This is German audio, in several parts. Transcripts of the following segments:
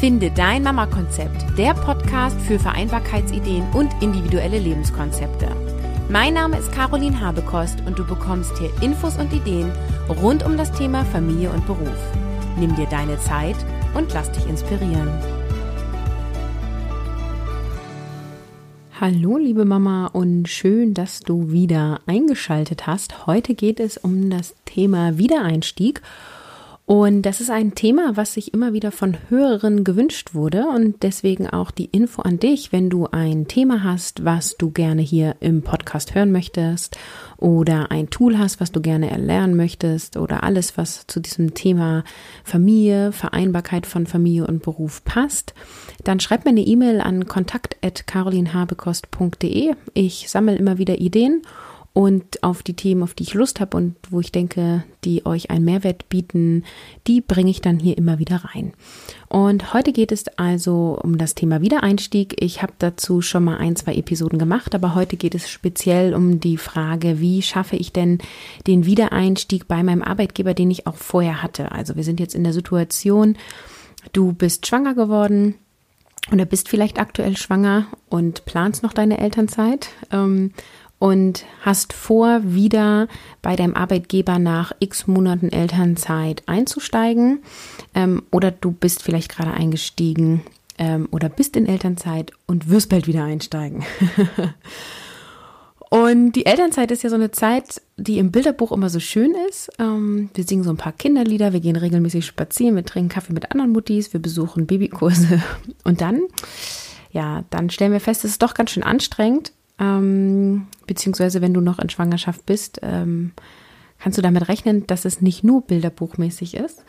Finde dein Mama-Konzept, der Podcast für Vereinbarkeitsideen und individuelle Lebenskonzepte. Mein Name ist Caroline Habekost und du bekommst hier Infos und Ideen rund um das Thema Familie und Beruf. Nimm dir deine Zeit und lass dich inspirieren. Hallo liebe Mama und schön, dass du wieder eingeschaltet hast. Heute geht es um das Thema Wiedereinstieg und das ist ein Thema, was sich immer wieder von Hörerinnen gewünscht wurde und deswegen auch die Info an dich, wenn du ein Thema hast, was du gerne hier im Podcast hören möchtest oder ein Tool hast, was du gerne erlernen möchtest oder alles, was zu diesem Thema Familie, Vereinbarkeit von Familie und Beruf passt, dann schreib mir eine E-Mail an kontakt@carolinhabekost.de. Ich sammle immer wieder Ideen und auf die Themen, auf die ich Lust habe und wo ich denke, die euch einen Mehrwert bieten, die bringe ich dann hier immer wieder rein. Und heute geht es also um das Thema Wiedereinstieg. Ich habe dazu schon mal ein, zwei Episoden gemacht, aber heute geht es speziell um die Frage, wie schaffe ich denn den Wiedereinstieg bei meinem Arbeitgeber, den ich auch vorher hatte. Also wir sind jetzt in der Situation, du bist schwanger geworden, oder bist vielleicht aktuell schwanger und planst noch deine Elternzeit. Ähm, und hast vor, wieder bei deinem Arbeitgeber nach x Monaten Elternzeit einzusteigen ähm, oder du bist vielleicht gerade eingestiegen ähm, oder bist in Elternzeit und wirst bald wieder einsteigen. und die Elternzeit ist ja so eine Zeit, die im Bilderbuch immer so schön ist. Ähm, wir singen so ein paar Kinderlieder, wir gehen regelmäßig spazieren, wir trinken Kaffee mit anderen Muttis, wir besuchen Babykurse und dann, ja, dann stellen wir fest, es ist doch ganz schön anstrengend ähm, beziehungsweise wenn du noch in Schwangerschaft bist, ähm, kannst du damit rechnen, dass es nicht nur bilderbuchmäßig ist.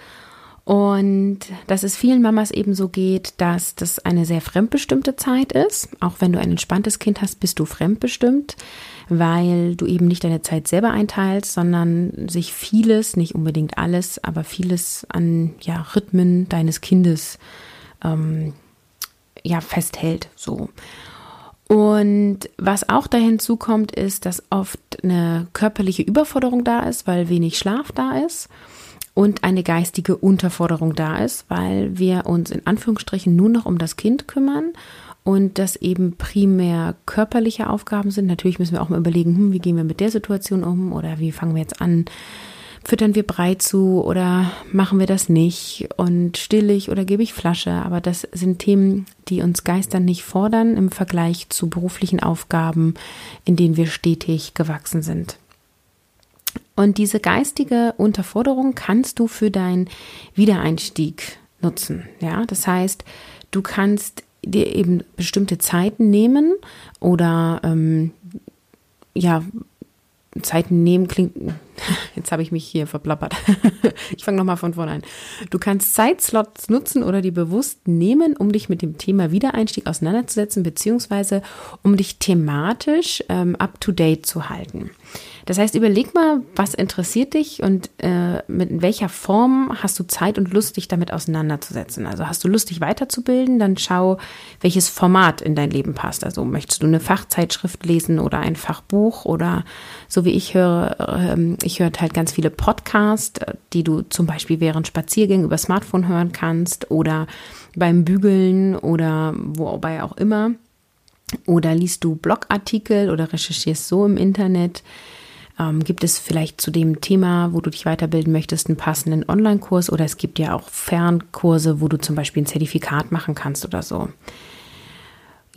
Und dass es vielen Mamas eben so geht, dass das eine sehr fremdbestimmte Zeit ist. Auch wenn du ein entspanntes Kind hast, bist du fremdbestimmt, weil du eben nicht deine Zeit selber einteilst, sondern sich vieles, nicht unbedingt alles, aber vieles an ja, Rhythmen deines Kindes ähm, ja, festhält. So. Und was auch da hinzukommt, ist, dass oft eine körperliche Überforderung da ist, weil wenig Schlaf da ist und eine geistige Unterforderung da ist, weil wir uns in Anführungsstrichen nur noch um das Kind kümmern und das eben primär körperliche Aufgaben sind. Natürlich müssen wir auch mal überlegen, hm, wie gehen wir mit der Situation um oder wie fangen wir jetzt an, füttern wir Brei zu oder machen wir das nicht und still ich oder gebe ich Flasche. Aber das sind Themen, die uns Geistern nicht fordern im Vergleich zu beruflichen Aufgaben, in denen wir stetig gewachsen sind. Und diese geistige Unterforderung kannst du für deinen Wiedereinstieg nutzen. Ja, das heißt, du kannst dir eben bestimmte Zeiten nehmen oder ähm, ja, Zeiten nehmen klingt, jetzt habe ich mich hier verplappert. ich fange nochmal von vorne an. Du kannst Zeitslots nutzen oder die bewusst nehmen, um dich mit dem Thema Wiedereinstieg auseinanderzusetzen, beziehungsweise um dich thematisch ähm, up-to-date zu halten. Das heißt, überleg mal, was interessiert dich und äh, mit welcher Form hast du Zeit und Lust, dich damit auseinanderzusetzen. Also hast du Lust, dich weiterzubilden, dann schau, welches Format in dein Leben passt. Also möchtest du eine Fachzeitschrift lesen oder ein Fachbuch oder so wie ich höre, äh, ich höre halt ganz viele Podcasts, die du zum Beispiel während Spaziergängen über Smartphone hören kannst oder beim Bügeln oder wobei auch immer. Oder liest du Blogartikel oder recherchierst so im Internet. Ähm, gibt es vielleicht zu dem Thema, wo du dich weiterbilden möchtest, einen passenden Online-Kurs oder es gibt ja auch Fernkurse, wo du zum Beispiel ein Zertifikat machen kannst oder so.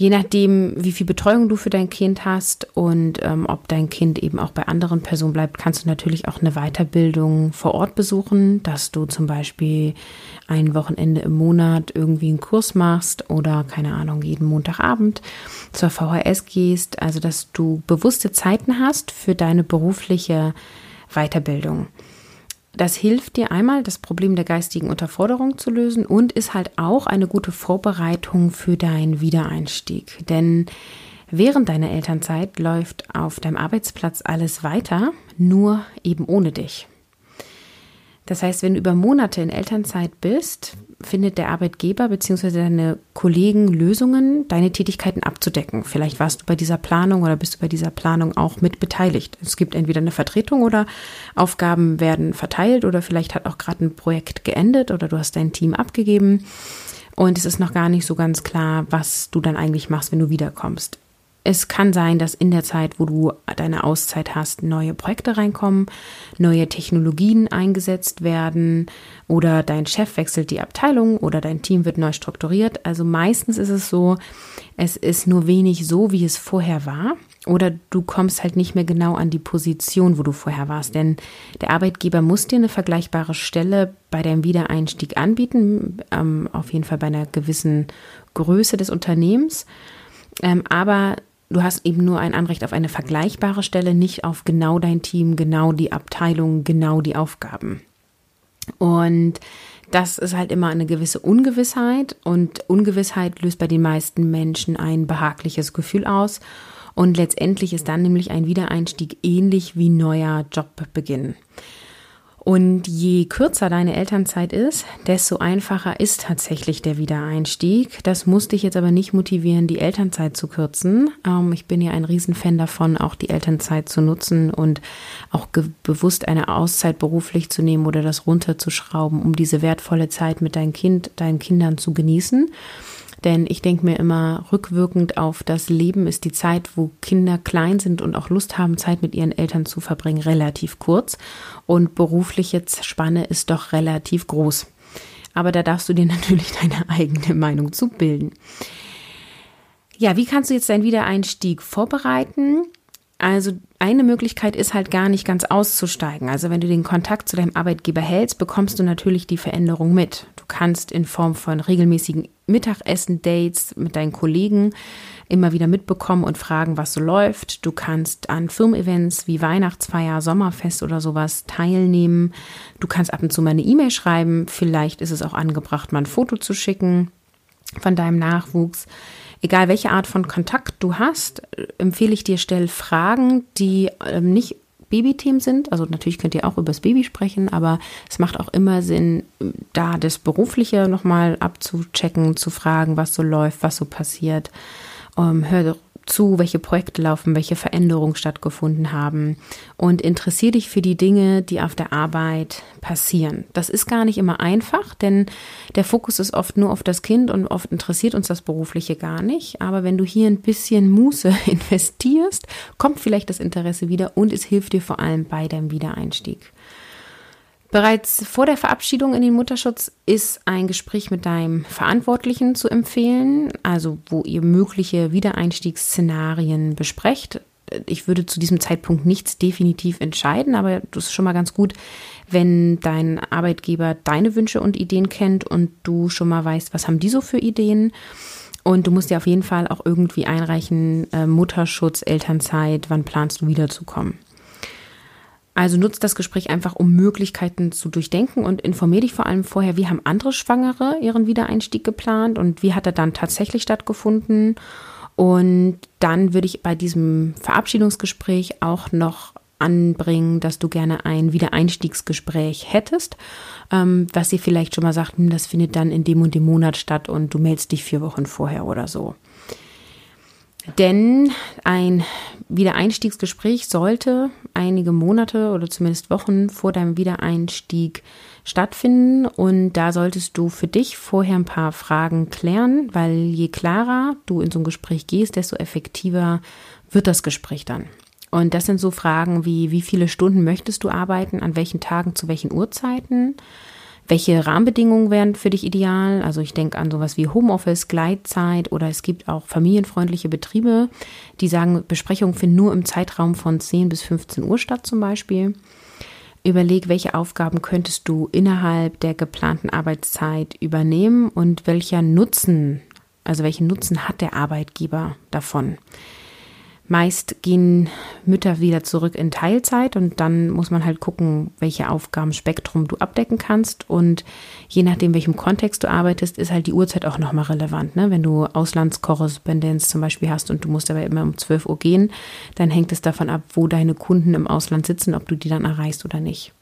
Je nachdem, wie viel Betreuung du für dein Kind hast und ähm, ob dein Kind eben auch bei anderen Personen bleibt, kannst du natürlich auch eine Weiterbildung vor Ort besuchen, dass du zum Beispiel ein Wochenende im Monat irgendwie einen Kurs machst oder keine Ahnung, jeden Montagabend zur VHS gehst. Also, dass du bewusste Zeiten hast für deine berufliche Weiterbildung. Das hilft dir einmal, das Problem der geistigen Unterforderung zu lösen und ist halt auch eine gute Vorbereitung für deinen Wiedereinstieg. Denn während deiner Elternzeit läuft auf deinem Arbeitsplatz alles weiter, nur eben ohne dich. Das heißt, wenn du über Monate in Elternzeit bist, findet der Arbeitgeber bzw. deine Kollegen Lösungen, deine Tätigkeiten abzudecken. Vielleicht warst du bei dieser Planung oder bist du bei dieser Planung auch mit beteiligt. Es gibt entweder eine Vertretung oder Aufgaben werden verteilt oder vielleicht hat auch gerade ein Projekt geendet oder du hast dein Team abgegeben und es ist noch gar nicht so ganz klar, was du dann eigentlich machst, wenn du wiederkommst. Es kann sein, dass in der Zeit, wo du deine Auszeit hast, neue Projekte reinkommen, neue Technologien eingesetzt werden oder dein Chef wechselt die Abteilung oder dein Team wird neu strukturiert. Also meistens ist es so, es ist nur wenig so, wie es vorher war oder du kommst halt nicht mehr genau an die Position, wo du vorher warst. Denn der Arbeitgeber muss dir eine vergleichbare Stelle bei deinem Wiedereinstieg anbieten, ähm, auf jeden Fall bei einer gewissen Größe des Unternehmens. Ähm, aber du hast eben nur ein Anrecht auf eine vergleichbare Stelle, nicht auf genau dein Team, genau die Abteilung, genau die Aufgaben. Und das ist halt immer eine gewisse Ungewissheit und Ungewissheit löst bei den meisten Menschen ein behagliches Gefühl aus. Und letztendlich ist dann nämlich ein Wiedereinstieg ähnlich wie neuer Jobbeginn. Und je kürzer deine Elternzeit ist, desto einfacher ist tatsächlich der Wiedereinstieg. Das muss dich jetzt aber nicht motivieren, die Elternzeit zu kürzen. Ähm, ich bin ja ein Riesenfan davon, auch die Elternzeit zu nutzen und auch bewusst eine Auszeit beruflich zu nehmen oder das runterzuschrauben, um diese wertvolle Zeit mit deinem Kind, deinen Kindern zu genießen. Denn ich denke mir immer, rückwirkend auf das Leben ist die Zeit, wo Kinder klein sind und auch Lust haben, Zeit mit ihren Eltern zu verbringen, relativ kurz. Und berufliche Spanne ist doch relativ groß. Aber da darfst du dir natürlich deine eigene Meinung zu bilden. Ja, wie kannst du jetzt deinen Wiedereinstieg vorbereiten? Also eine Möglichkeit ist halt gar nicht ganz auszusteigen. Also wenn du den Kontakt zu deinem Arbeitgeber hältst, bekommst du natürlich die Veränderung mit. Du kannst in Form von regelmäßigen Mittagessen-Dates mit deinen Kollegen immer wieder mitbekommen und fragen, was so läuft. Du kannst an Firmen-Events wie Weihnachtsfeier, Sommerfest oder sowas teilnehmen. Du kannst ab und zu mal eine E-Mail schreiben. Vielleicht ist es auch angebracht, mal ein Foto zu schicken von deinem Nachwuchs. Egal welche Art von Kontakt du hast, empfehle ich dir, stell Fragen, die ähm, nicht Babythemen sind. Also natürlich könnt ihr auch über das Baby sprechen, aber es macht auch immer Sinn, da das Berufliche nochmal abzuchecken, zu fragen, was so läuft, was so passiert. Ähm, hör zu, welche Projekte laufen, welche Veränderungen stattgefunden haben und interessiere dich für die Dinge, die auf der Arbeit passieren. Das ist gar nicht immer einfach, denn der Fokus ist oft nur auf das Kind und oft interessiert uns das Berufliche gar nicht. Aber wenn du hier ein bisschen Muße investierst, kommt vielleicht das Interesse wieder und es hilft dir vor allem bei deinem Wiedereinstieg. Bereits vor der Verabschiedung in den Mutterschutz ist ein Gespräch mit deinem Verantwortlichen zu empfehlen, also wo ihr mögliche Wiedereinstiegsszenarien besprecht. Ich würde zu diesem Zeitpunkt nichts definitiv entscheiden, aber das ist schon mal ganz gut, wenn dein Arbeitgeber deine Wünsche und Ideen kennt und du schon mal weißt, was haben die so für Ideen. Und du musst dir auf jeden Fall auch irgendwie einreichen, äh, Mutterschutz, Elternzeit, wann planst du wiederzukommen. Also nutzt das Gespräch einfach, um Möglichkeiten zu durchdenken und informier dich vor allem vorher, wie haben andere Schwangere ihren Wiedereinstieg geplant und wie hat er dann tatsächlich stattgefunden. Und dann würde ich bei diesem Verabschiedungsgespräch auch noch anbringen, dass du gerne ein Wiedereinstiegsgespräch hättest, ähm, was sie vielleicht schon mal sagt, hm, das findet dann in dem und dem Monat statt und du meldest dich vier Wochen vorher oder so. Denn ein Wiedereinstiegsgespräch sollte einige Monate oder zumindest Wochen vor deinem Wiedereinstieg stattfinden und da solltest du für dich vorher ein paar Fragen klären, weil je klarer du in so ein Gespräch gehst, desto effektiver wird das Gespräch dann. Und das sind so Fragen wie, wie viele Stunden möchtest du arbeiten, an welchen Tagen, zu welchen Uhrzeiten? Welche Rahmenbedingungen wären für dich ideal? Also ich denke an sowas wie Homeoffice, Gleitzeit oder es gibt auch familienfreundliche Betriebe, die sagen, Besprechungen finden nur im Zeitraum von 10 bis 15 Uhr statt zum Beispiel. Überleg, welche Aufgaben könntest du innerhalb der geplanten Arbeitszeit übernehmen und welcher Nutzen, also welchen Nutzen hat der Arbeitgeber davon? Meist gehen Mütter wieder zurück in Teilzeit und dann muss man halt gucken, welche Aufgabenspektrum du abdecken kannst. Und je nachdem, welchem Kontext du arbeitest, ist halt die Uhrzeit auch nochmal relevant. Ne? Wenn du Auslandskorrespondenz zum Beispiel hast und du musst aber immer um 12 Uhr gehen, dann hängt es davon ab, wo deine Kunden im Ausland sitzen, ob du die dann erreichst oder nicht.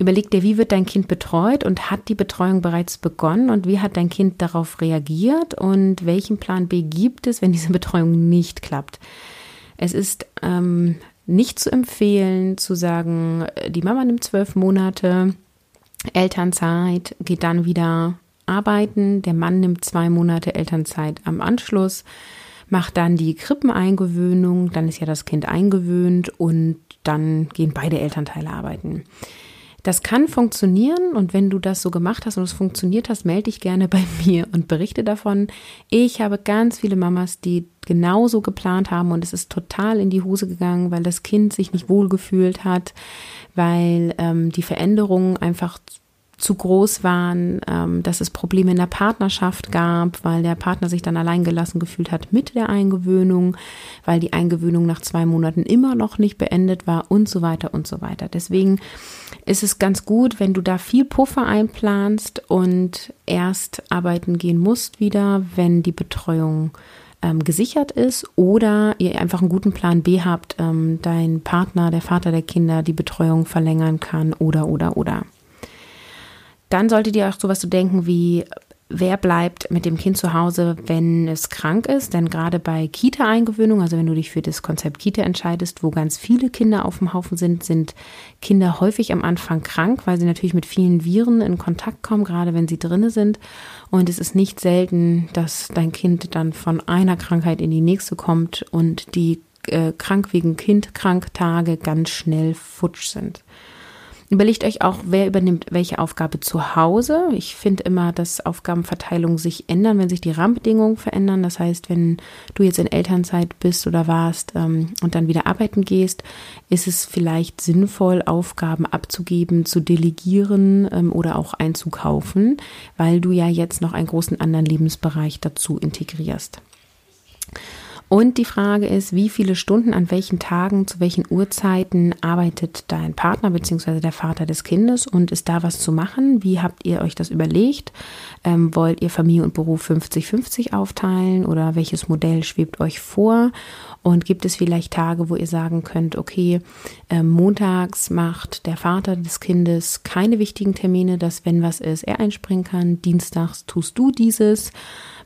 Überleg dir, wie wird dein Kind betreut und hat die Betreuung bereits begonnen und wie hat dein Kind darauf reagiert und welchen Plan B gibt es, wenn diese Betreuung nicht klappt. Es ist ähm, nicht zu empfehlen zu sagen, die Mama nimmt zwölf Monate Elternzeit, geht dann wieder arbeiten, der Mann nimmt zwei Monate Elternzeit am Anschluss, macht dann die Krippeneingewöhnung, dann ist ja das Kind eingewöhnt und dann gehen beide Elternteile arbeiten. Das kann funktionieren und wenn du das so gemacht hast und es funktioniert hast, melde dich gerne bei mir und berichte davon. Ich habe ganz viele Mamas, die genauso geplant haben und es ist total in die Hose gegangen, weil das Kind sich nicht wohlgefühlt hat, weil ähm, die Veränderungen einfach zu groß waren, ähm, dass es Probleme in der Partnerschaft gab, weil der Partner sich dann alleingelassen gefühlt hat mit der Eingewöhnung, weil die Eingewöhnung nach zwei Monaten immer noch nicht beendet war und so weiter und so weiter. Deswegen ist es ganz gut, wenn du da viel Puffer einplanst und erst arbeiten gehen musst wieder, wenn die Betreuung ähm, gesichert ist oder ihr einfach einen guten Plan B habt, ähm, dein Partner, der Vater der Kinder, die Betreuung verlängern kann oder oder oder. Dann solltet ihr auch sowas zu denken wie, wer bleibt mit dem Kind zu Hause, wenn es krank ist. Denn gerade bei Kita-Eingewöhnung, also wenn du dich für das Konzept Kita entscheidest, wo ganz viele Kinder auf dem Haufen sind, sind Kinder häufig am Anfang krank, weil sie natürlich mit vielen Viren in Kontakt kommen, gerade wenn sie drinne sind. Und es ist nicht selten, dass dein Kind dann von einer Krankheit in die nächste kommt und die äh, krank wegen Kind krank ganz schnell futsch sind. Überlegt euch auch, wer übernimmt welche Aufgabe zu Hause. Ich finde immer, dass Aufgabenverteilungen sich ändern, wenn sich die Rahmenbedingungen verändern. Das heißt, wenn du jetzt in Elternzeit bist oder warst ähm, und dann wieder arbeiten gehst, ist es vielleicht sinnvoll, Aufgaben abzugeben, zu delegieren ähm, oder auch einzukaufen, weil du ja jetzt noch einen großen anderen Lebensbereich dazu integrierst. Und die Frage ist, wie viele Stunden an welchen Tagen, zu welchen Uhrzeiten arbeitet dein Partner bzw. der Vater des Kindes und ist da was zu machen? Wie habt ihr euch das überlegt? Ähm, wollt ihr Familie und Beruf 50-50 aufteilen oder welches Modell schwebt euch vor? Und gibt es vielleicht Tage, wo ihr sagen könnt, okay, äh, montags macht der Vater des Kindes keine wichtigen Termine, dass wenn was ist, er einspringen kann. Dienstags tust du dieses.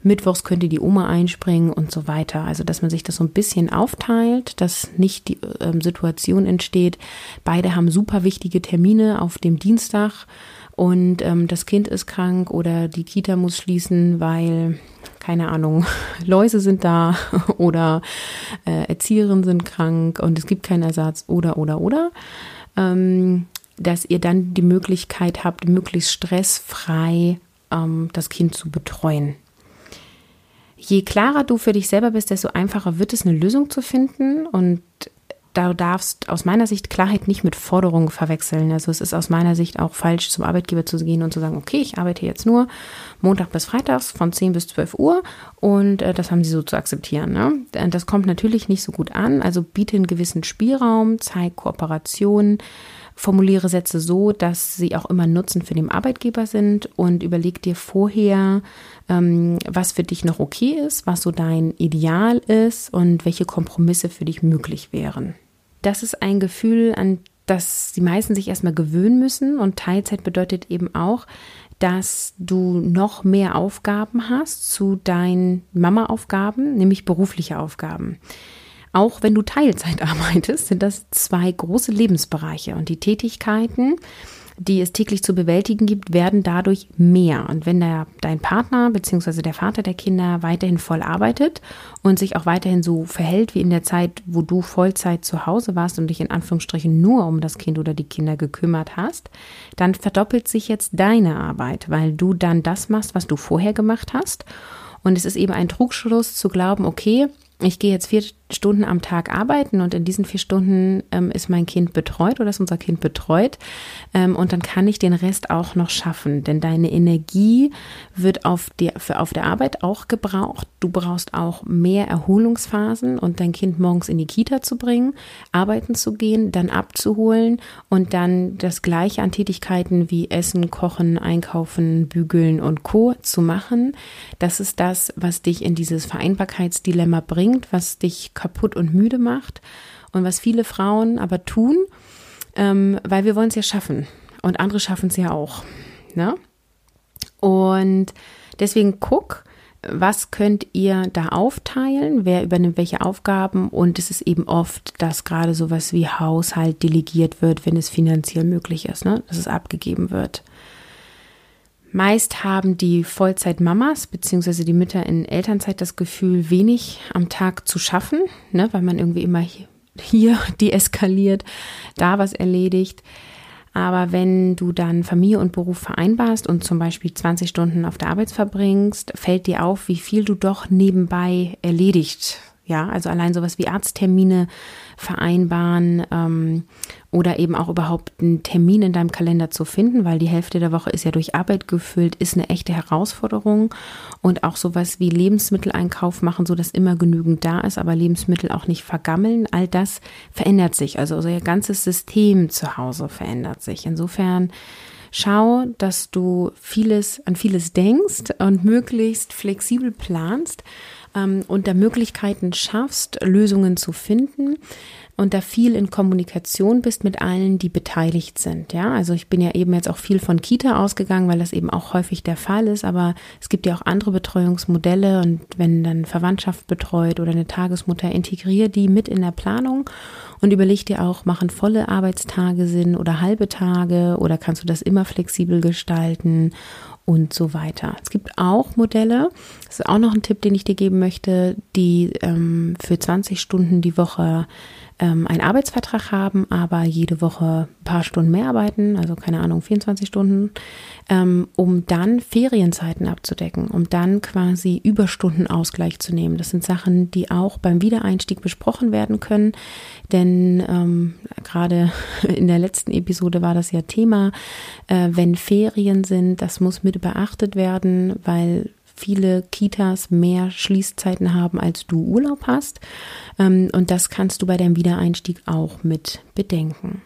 Mittwochs könnte die Oma einspringen und so weiter. Also, dass man sich das so ein bisschen aufteilt, dass nicht die ähm, Situation entsteht. Beide haben super wichtige Termine auf dem Dienstag und ähm, das Kind ist krank oder die Kita muss schließen, weil keine Ahnung, Läuse sind da oder äh, Erzieherinnen sind krank und es gibt keinen Ersatz oder oder oder. Ähm, dass ihr dann die Möglichkeit habt, möglichst stressfrei ähm, das Kind zu betreuen. Je klarer du für dich selber bist, desto einfacher wird es, eine Lösung zu finden. Und da darfst aus meiner Sicht Klarheit nicht mit Forderungen verwechseln. Also es ist aus meiner Sicht auch falsch, zum Arbeitgeber zu gehen und zu sagen, okay, ich arbeite jetzt nur Montag bis Freitags von 10 bis 12 Uhr und äh, das haben sie so zu akzeptieren. Ne? Das kommt natürlich nicht so gut an. Also biete einen gewissen Spielraum, zeig Kooperation, formuliere Sätze so, dass sie auch immer Nutzen für den Arbeitgeber sind und überleg dir vorher, ähm, was für dich noch okay ist, was so dein Ideal ist und welche Kompromisse für dich möglich wären. Das ist ein Gefühl, an das die meisten sich erstmal gewöhnen müssen und Teilzeit bedeutet eben auch, dass du noch mehr Aufgaben hast zu deinen Mama-Aufgaben, nämlich berufliche Aufgaben. Auch wenn du Teilzeit arbeitest, sind das zwei große Lebensbereiche und die Tätigkeiten, die es täglich zu bewältigen gibt, werden dadurch mehr. Und wenn der, dein Partner bzw. der Vater der Kinder weiterhin voll arbeitet und sich auch weiterhin so verhält wie in der Zeit, wo du Vollzeit zu Hause warst und dich in Anführungsstrichen nur um das Kind oder die Kinder gekümmert hast, dann verdoppelt sich jetzt deine Arbeit, weil du dann das machst, was du vorher gemacht hast. Und es ist eben ein Trugschluss zu glauben, okay, ich gehe jetzt vier Stunden am Tag arbeiten und in diesen vier Stunden ähm, ist mein Kind betreut oder ist unser Kind betreut ähm, und dann kann ich den Rest auch noch schaffen, denn deine Energie wird auf, die, für, auf der Arbeit auch gebraucht. Du brauchst auch mehr Erholungsphasen und dein Kind morgens in die Kita zu bringen, arbeiten zu gehen, dann abzuholen und dann das gleiche an Tätigkeiten wie Essen, Kochen, Einkaufen, Bügeln und Co. zu machen. Das ist das, was dich in dieses Vereinbarkeitsdilemma bringt, was dich kaputt und müde macht und was viele Frauen aber tun, ähm, weil wir wollen es ja schaffen und andere schaffen es ja auch. Ne? Und deswegen guck, was könnt ihr da aufteilen? Wer übernimmt welche Aufgaben? Und es ist eben oft, dass gerade sowas wie Haushalt delegiert wird, wenn es finanziell möglich ist, ne? dass es abgegeben wird. Meist haben die Vollzeit-Mamas bzw. die Mütter in Elternzeit das Gefühl, wenig am Tag zu schaffen, ne, weil man irgendwie immer hier deeskaliert, da was erledigt. Aber wenn du dann Familie und Beruf vereinbarst und zum Beispiel 20 Stunden auf der Arbeit verbringst, fällt dir auf, wie viel du doch nebenbei erledigt ja, also allein sowas wie Arzttermine vereinbaren ähm, oder eben auch überhaupt einen Termin in deinem Kalender zu finden, weil die Hälfte der Woche ist ja durch Arbeit gefüllt, ist eine echte Herausforderung. Und auch sowas wie Lebensmitteleinkauf machen, so dass immer genügend da ist, aber Lebensmittel auch nicht vergammeln. All das verändert sich. Also unser ganzes System zu Hause verändert sich. Insofern schau, dass du vieles an vieles denkst und möglichst flexibel planst ähm, und da Möglichkeiten schaffst, Lösungen zu finden und da viel in Kommunikation bist mit allen, die beteiligt sind. Ja, also ich bin ja eben jetzt auch viel von Kita ausgegangen, weil das eben auch häufig der Fall ist, aber es gibt ja auch andere Betreuungsmodelle und wenn dann Verwandtschaft betreut oder eine Tagesmutter, integriere die mit in der Planung und überleg dir auch, machen volle Arbeitstage Sinn oder halbe Tage oder kannst du das immer flexibel gestalten und so weiter. Es gibt auch Modelle, das ist auch noch ein Tipp, den ich dir geben möchte, die ähm, für 20 Stunden die Woche ähm, einen Arbeitsvertrag haben, aber jede Woche ein paar Stunden mehr arbeiten, also keine Ahnung, 24 Stunden, ähm, um dann Ferienzeiten abzudecken, um dann quasi Überstundenausgleich zu nehmen. Das sind Sachen, die auch beim Wiedereinstieg besprochen werden können, denn ähm, gerade in der letzten Episode war das ja Thema, äh, wenn Ferien sind, das muss mit beachtet werden, weil viele Kitas mehr Schließzeiten haben, als du Urlaub hast. Ähm, und das kannst du bei deinem Wiedereinstieg auch mit bedenken.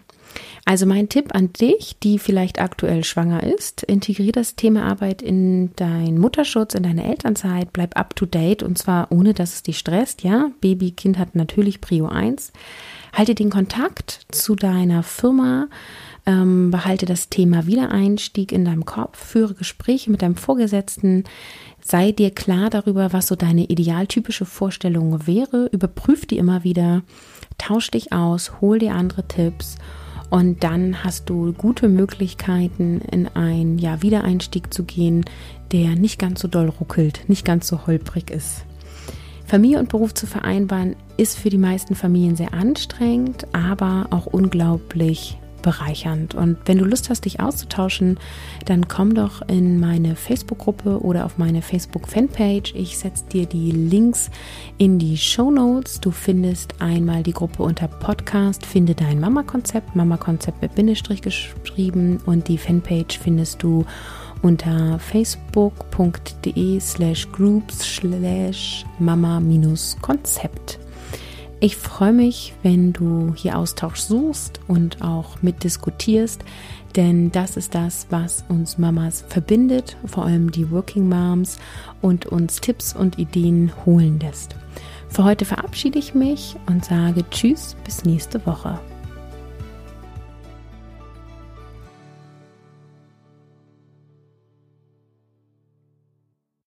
Also mein Tipp an dich, die vielleicht aktuell schwanger ist, integriere das Thema Arbeit in deinen Mutterschutz, in deine Elternzeit, bleib up to date und zwar ohne, dass es dich stresst, ja. Baby, Kind hat natürlich Prio 1. Halte den Kontakt zu deiner Firma, ähm, behalte das Thema Wiedereinstieg in deinem Kopf, führe Gespräche mit deinem Vorgesetzten, sei dir klar darüber, was so deine idealtypische Vorstellung wäre, überprüf die immer wieder, tausch dich aus, hol dir andere Tipps. Und dann hast du gute Möglichkeiten, in einen ja, Wiedereinstieg zu gehen, der nicht ganz so doll ruckelt, nicht ganz so holprig ist. Familie und Beruf zu vereinbaren ist für die meisten Familien sehr anstrengend, aber auch unglaublich bereichernd. Und wenn du Lust hast, dich auszutauschen, dann komm doch in meine Facebook-Gruppe oder auf meine Facebook-Fanpage. Ich setze dir die Links in die Show Notes. Du findest einmal die Gruppe unter Podcast, finde dein Mama-Konzept, Mama-Konzept mit Bindestrich geschrieben und die Fanpage findest du unter facebook.de slash groups slash mama-konzept. Ich freue mich, wenn du hier Austausch suchst und auch mitdiskutierst, denn das ist das, was uns Mamas verbindet, vor allem die Working Moms und uns Tipps und Ideen holen lässt. Für heute verabschiede ich mich und sage Tschüss, bis nächste Woche.